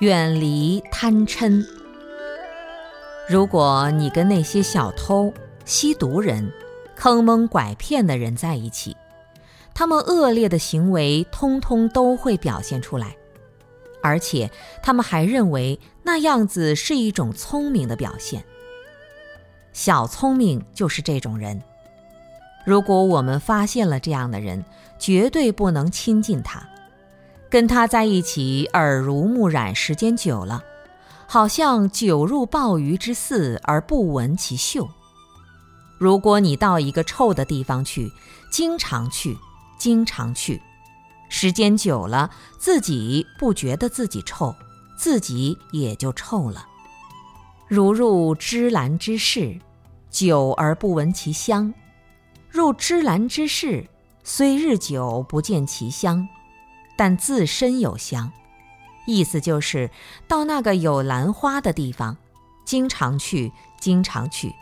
远离贪嗔。如果你跟那些小偷、吸毒人、坑蒙拐骗的人在一起，他们恶劣的行为通通都会表现出来，而且他们还认为那样子是一种聪明的表现。小聪明就是这种人。如果我们发现了这样的人，绝对不能亲近他，跟他在一起耳濡目染，时间久了，好像久入鲍鱼之肆而不闻其臭。如果你到一个臭的地方去，经常去，经常去，时间久了，自己不觉得自己臭，自己也就臭了。如入芝兰之室，久而不闻其香。入芝兰之室，虽日久不见其香，但自身有香。意思就是到那个有兰花的地方，经常去，经常去，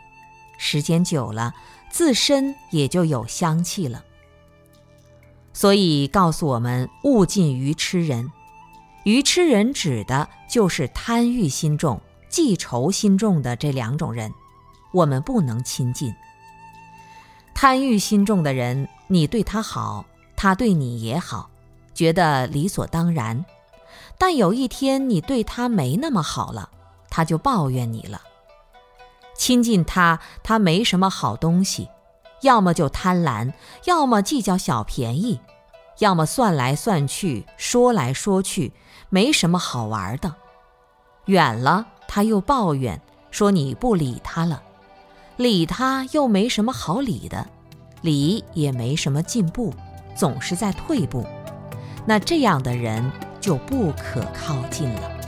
时间久了，自身也就有香气了。所以告诉我们，勿近于痴人。愚痴人指的就是贪欲心重、记仇心重的这两种人，我们不能亲近。贪欲心重的人，你对他好，他对你也好，觉得理所当然。但有一天你对他没那么好了，他就抱怨你了。亲近他，他没什么好东西，要么就贪婪，要么计较小便宜，要么算来算去，说来说去，没什么好玩的。远了，他又抱怨说你不理他了。理他又没什么好理的，理也没什么进步，总是在退步，那这样的人就不可靠近了。